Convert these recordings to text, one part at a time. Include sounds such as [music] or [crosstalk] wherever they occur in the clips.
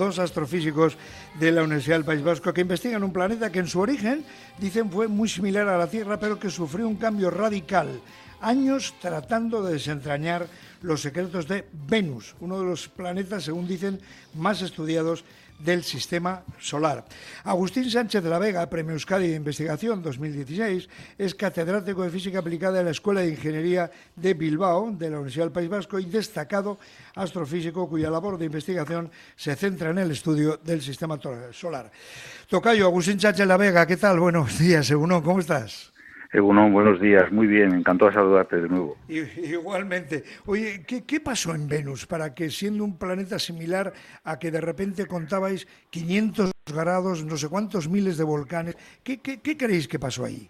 dos astrofísicos de la Universidad del País Vasco que investigan un planeta que en su origen dicen fue muy similar a la Tierra, pero que sufrió un cambio radical. Años tratando de desentrañar los secretos de Venus, uno de los planetas, según dicen, más estudiados del sistema solar. Agustín Sánchez de la Vega, Premio Euskadi de Investigación 2016, es catedrático de Física Aplicada en la Escuela de Ingeniería de Bilbao, de la Universidad del País Vasco, y destacado astrofísico cuya labor de investigación se centra en el estudio del sistema solar. Tocayo, Agustín Sánchez de la Vega, ¿qué tal? Buenos días, según ¿cómo estás? Egunon, buenos días, muy bien, encantado de saludarte de nuevo. Igualmente. Oye, ¿qué, pasó en Venus para que siendo un planeta similar a que de repente contabais 500 grados, no sé cuántos miles de volcanes, ¿qué, qué, creéis que pasó ahí?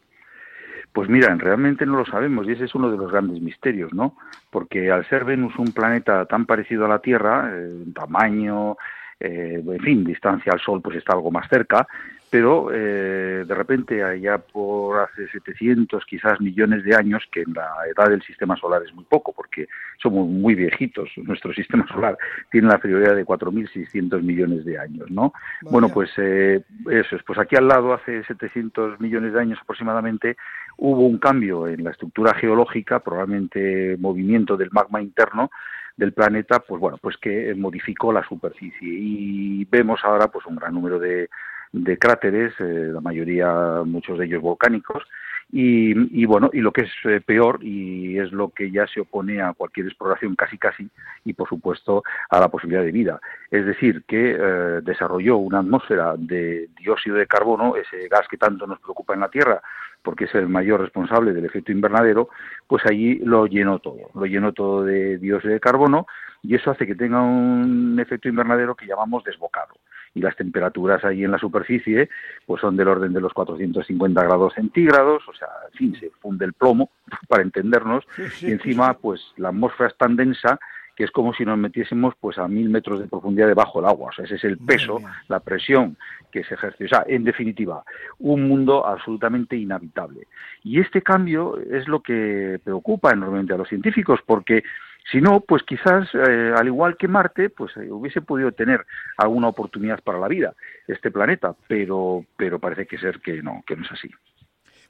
Pues mira, realmente no lo sabemos y ese es uno de los grandes misterios, ¿no? Porque al ser Venus un planeta tan parecido a la Tierra, en tamaño, eh, en fin, distancia al Sol pues está algo más cerca, pero eh, de repente allá por hace 700 quizás millones de años, que en la edad del sistema solar es muy poco, porque somos muy viejitos, [laughs] nuestro sistema solar tiene la prioridad de 4.600 millones de años, ¿no? Bueno, pues eh, eso es, pues aquí al lado, hace 700 millones de años aproximadamente, hubo un cambio en la estructura geológica, probablemente movimiento del magma interno, del planeta, pues bueno, pues que modificó la superficie. Y vemos ahora pues un gran número de, de cráteres, eh, la mayoría, muchos de ellos volcánicos, y, bueno, y lo que es eh, peor, y es lo que ya se opone a cualquier exploración casi casi, y por supuesto a la posibilidad de vida. Es decir, que eh, desarrolló una atmósfera de dióxido de carbono, ese gas que tanto nos preocupa en la Tierra, porque es el mayor responsable del efecto invernadero, pues allí lo llenó todo, lo llenó todo de dióxido de carbono, y eso hace que tenga un efecto invernadero que llamamos desbocado y las temperaturas ahí en la superficie pues son del orden de los 450 grados centígrados, o sea, en fin, se funde el plomo, [laughs] para entendernos, y encima pues la atmósfera es tan densa que es como si nos metiésemos pues a mil metros de profundidad debajo del agua, o sea, ese es el peso, la presión que se ejerce, o sea, en definitiva, un mundo absolutamente inhabitable. Y este cambio es lo que preocupa enormemente a los científicos, porque si no, pues quizás, eh, al igual que Marte, pues eh, hubiese podido tener alguna oportunidad para la vida, este planeta, pero, pero parece que ser que no, que no es así.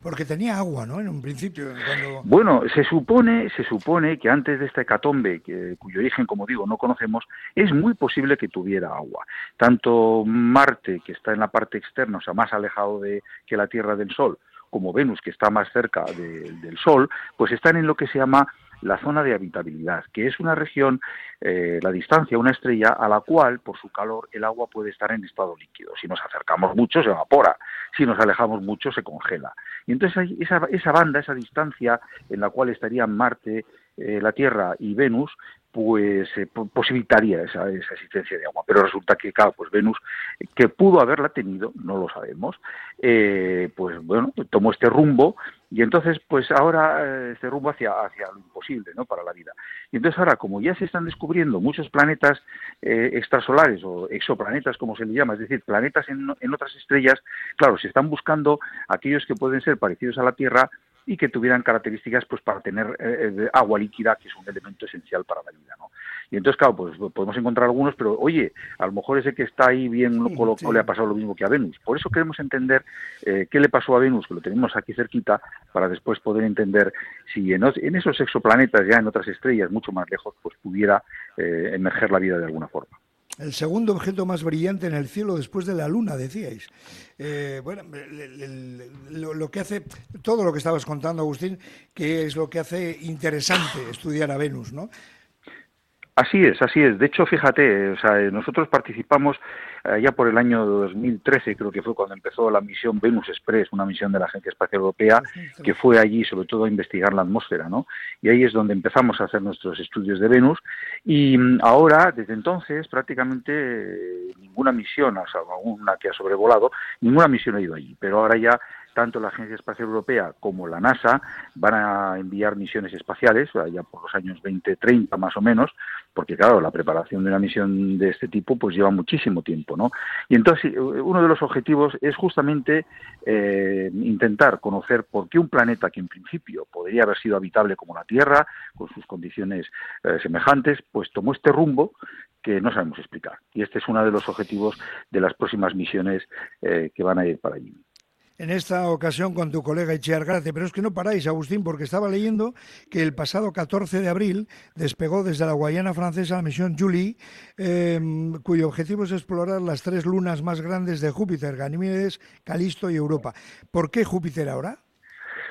Porque tenía agua, ¿no? En un principio. Bueno, se supone, se supone que antes de esta hecatombe, cuyo origen, como digo, no conocemos, es muy posible que tuviera agua. Tanto Marte, que está en la parte externa, o sea, más alejado de que la Tierra del Sol, como Venus, que está más cerca del Sol, pues están en lo que se llama la zona de habitabilidad, que es una región, eh, la distancia una estrella a la cual, por su calor, el agua puede estar en estado líquido. Si nos acercamos mucho, se evapora. Si nos alejamos mucho, se congela. Y entonces hay esa, esa banda, esa distancia en la cual estarían Marte, eh, la Tierra y Venus, pues eh, posibilitaría esa, esa, existencia de agua. Pero resulta que, claro, pues Venus, que pudo haberla tenido, no lo sabemos, eh, pues bueno, tomó este rumbo y entonces, pues ahora eh, este rumbo hacia, hacia lo imposible, ¿no? Para la vida. Y entonces ahora, como ya se están descubriendo muchos planetas extrasolares o exoplanetas, como se le llama, es decir, planetas en, en otras estrellas, claro, se están buscando aquellos que pueden ser parecidos a la Tierra, y que tuvieran características pues para tener eh, eh, agua líquida, que es un elemento esencial para la vida, ¿no? Y entonces, claro, pues podemos encontrar algunos, pero oye, a lo mejor ese que está ahí bien colocado le ha pasado lo mismo que a Venus. Por eso queremos entender eh, qué le pasó a Venus, que lo tenemos aquí cerquita, para después poder entender si en, esos exoplanetas, ya en otras estrellas mucho más lejos, pues pudiera emerger la vida de alguna forma el segundo objeto más brillante en el cielo después de la luna, decíais. Eh, bueno, lo, que hace, todo lo que estabas contando, Agustín, que es lo que hace interesante estudiar a Venus, ¿no? Así es, así es. De hecho, fíjate, o sea, nosotros participamos eh, ya por el año 2013, creo que fue cuando empezó la misión Venus Express, una misión de la Agencia Espacial Europea, que fue allí sobre todo a investigar la atmósfera, ¿no? Y ahí es donde empezamos a hacer nuestros estudios de Venus. Y mm, ahora, desde entonces, prácticamente eh, ninguna misión, o sea, una que ha sobrevolado, ninguna misión ha ido allí. Pero ahora ya tanto la Agencia Espacial Europea como la NASA van a enviar misiones espaciales, ya por los años 2030 más o menos, porque claro, la preparación de una misión de este tipo pues lleva muchísimo tiempo, ¿no? Y entonces uno de los objetivos es justamente eh, intentar conocer por qué un planeta que en principio podría haber sido habitable como la Tierra, con sus condiciones eh, semejantes, pues tomó este rumbo que no sabemos explicar. Y este es uno de los objetivos de las próximas misiones eh, que van a ir para allí en esta ocasión con tu colega Itziar Garate, pero es que no paráis, Agustín, porque estaba leyendo que el pasado 14 de abril despegó desde la Guayana francesa la misión Julie, em, cuyo objetivo es explorar las tres lunas más grandes de Júpiter, Ganímedes, Calisto y Europa. ¿Por qué Júpiter ahora?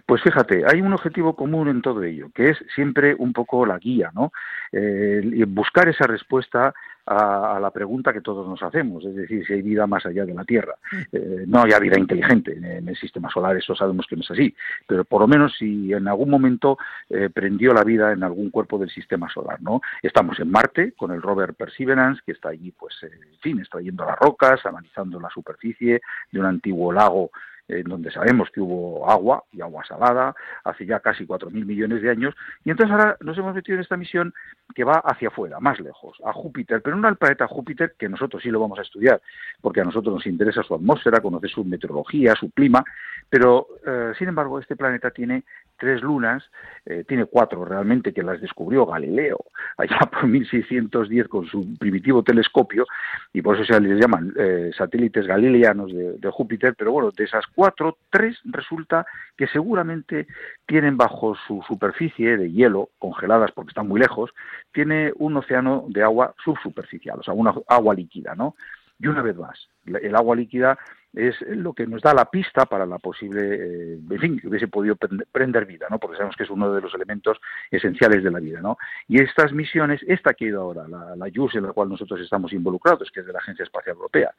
Pues fíjate, hay un objetivo común en todo ello, que es siempre un poco la guía, ¿no? Eh, buscar esa respuesta a, la pregunta que todos nos hacemos, es decir, si hay vida más allá de la Tierra. Eh, no hay vida inteligente en, el sistema solar, eso sabemos que no es así, pero por lo menos si en algún momento eh, prendió la vida en algún cuerpo del sistema solar, ¿no? Estamos en Marte con el rover Perseverance, que está allí, pues, en fin, extrayendo las rocas, analizando la superficie de un antiguo lago en donde sabemos que hubo agua y agua salada hace ya casi 4.000 millones de años. Y entonces ahora nos hemos metido en esta misión que va hacia afuera, más lejos, a Júpiter, pero no al planeta Júpiter, que nosotros sí lo vamos a estudiar, porque a nosotros nos interesa su atmósfera, conocer su meteorología, su clima, pero eh, sin embargo este planeta tiene tres lunas, eh, tiene cuatro realmente que las descubrió Galileo allá por 1610 con su primitivo telescopio y por eso se les llaman eh, satélites galileanos de, Júpiter, pero bueno, de esas cuatro, tres resulta que seguramente tienen bajo su superficie de hielo, congeladas porque están muy lejos, tiene un océano de agua subsuperficial, o sea, una agua líquida, ¿no? Y una vez más, el agua líquida es lo que nos da la pista para la posible, eh, en fin, que hubiese podido prender vida, ¿no? Porque sabemos que es uno de los elementos esenciales de la vida, ¿no? Y estas misiones, esta que ha ido ahora, la, la JUS en la cual nosotros estamos involucrados, que es de la Agencia Espacial Europea,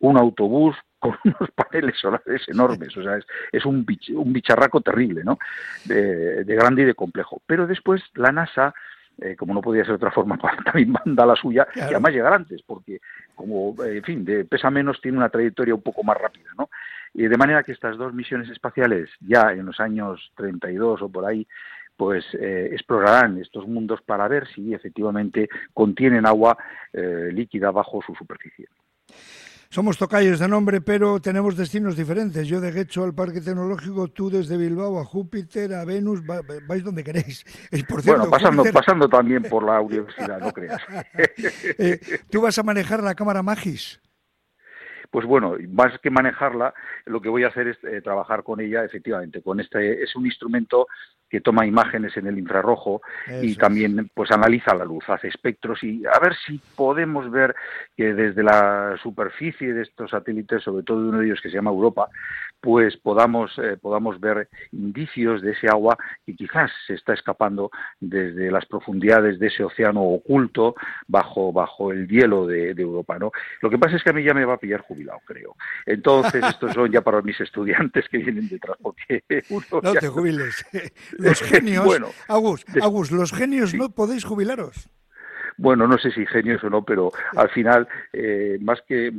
un autobús [laughs] con unos paneles solares enormes, o sea, es, un, un bicharraco terrible, ¿no? de grande y de complejo. Pero después la NASA eh, como no podía ser de otra forma, [laughs] también manda la suya y además llegar antes, porque como, eh, en fin, de, pesa menos, tiene una trayectoria un poco más rápida, ¿no? Y de manera que estas dos misiones espaciales, ya en los años 32 o por ahí, pues eh, explorarán estos mundos para ver si efectivamente contienen agua líquida bajo su superficie. Somos tocayos de nombre, pero tenemos destinos diferentes. Yo de Guecho al Parque Tecnológico, tú desde Bilbao a Júpiter, a Venus, vais donde queréis. Por cierto, bueno, pasando, pasando también por la universidad, no creas. [laughs] Eh, ¿Tú vas a manejar la cámara Magis? pues bueno, más que manejarla, lo que voy a hacer es eh, trabajar con ella, efectivamente, con este, es un instrumento que toma imágenes en el infrarrojo y también pues analiza la luz, hace espectros y a ver si podemos ver que desde la superficie de estos satélites, sobre todo de uno de ellos que se llama Europa, pues podamos, eh, podamos ver indicios de ese agua que quizás se está escapando desde las profundidades de ese océano oculto bajo, bajo el hielo de, Europa. ¿no? Lo que pasa es que a mí ya me va a pillar jubilado, creo. Entonces, estos son ya para mis estudiantes que vienen detrás, porque [laughs] No te jubiles. Los [laughs] genios, bueno, Agus, los genios no podéis jubilaros bueno, no sé si genios o no, pero al final, eh, más que,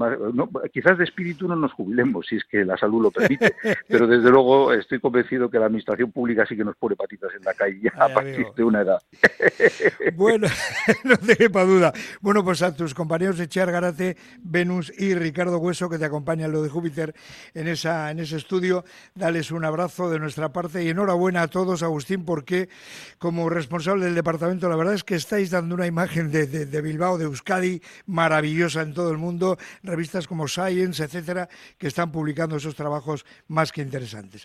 quizás de espíritu no nos jubilemos, si es que la salud lo permite, [laughs] pero desde luego estoy convencido que la administración pública sí que nos pone patitas en la calle a partir de una edad. [laughs] Bueno, [laughs] no te quepa duda. Bueno, pues a tus compañeros de Chear Garate, Venus y Ricardo Hueso, que te acompañan lo de Júpiter en, esa, en ese estudio, dales un abrazo de nuestra parte y enhorabuena a todos, Agustín, porque como responsable del departamento, la verdad es que estáis dando una imagen de, Bilbao, de Euskadi, maravillosa en todo el mundo, revistas como Science, etcétera, que están publicando esos trabajos más que interesantes.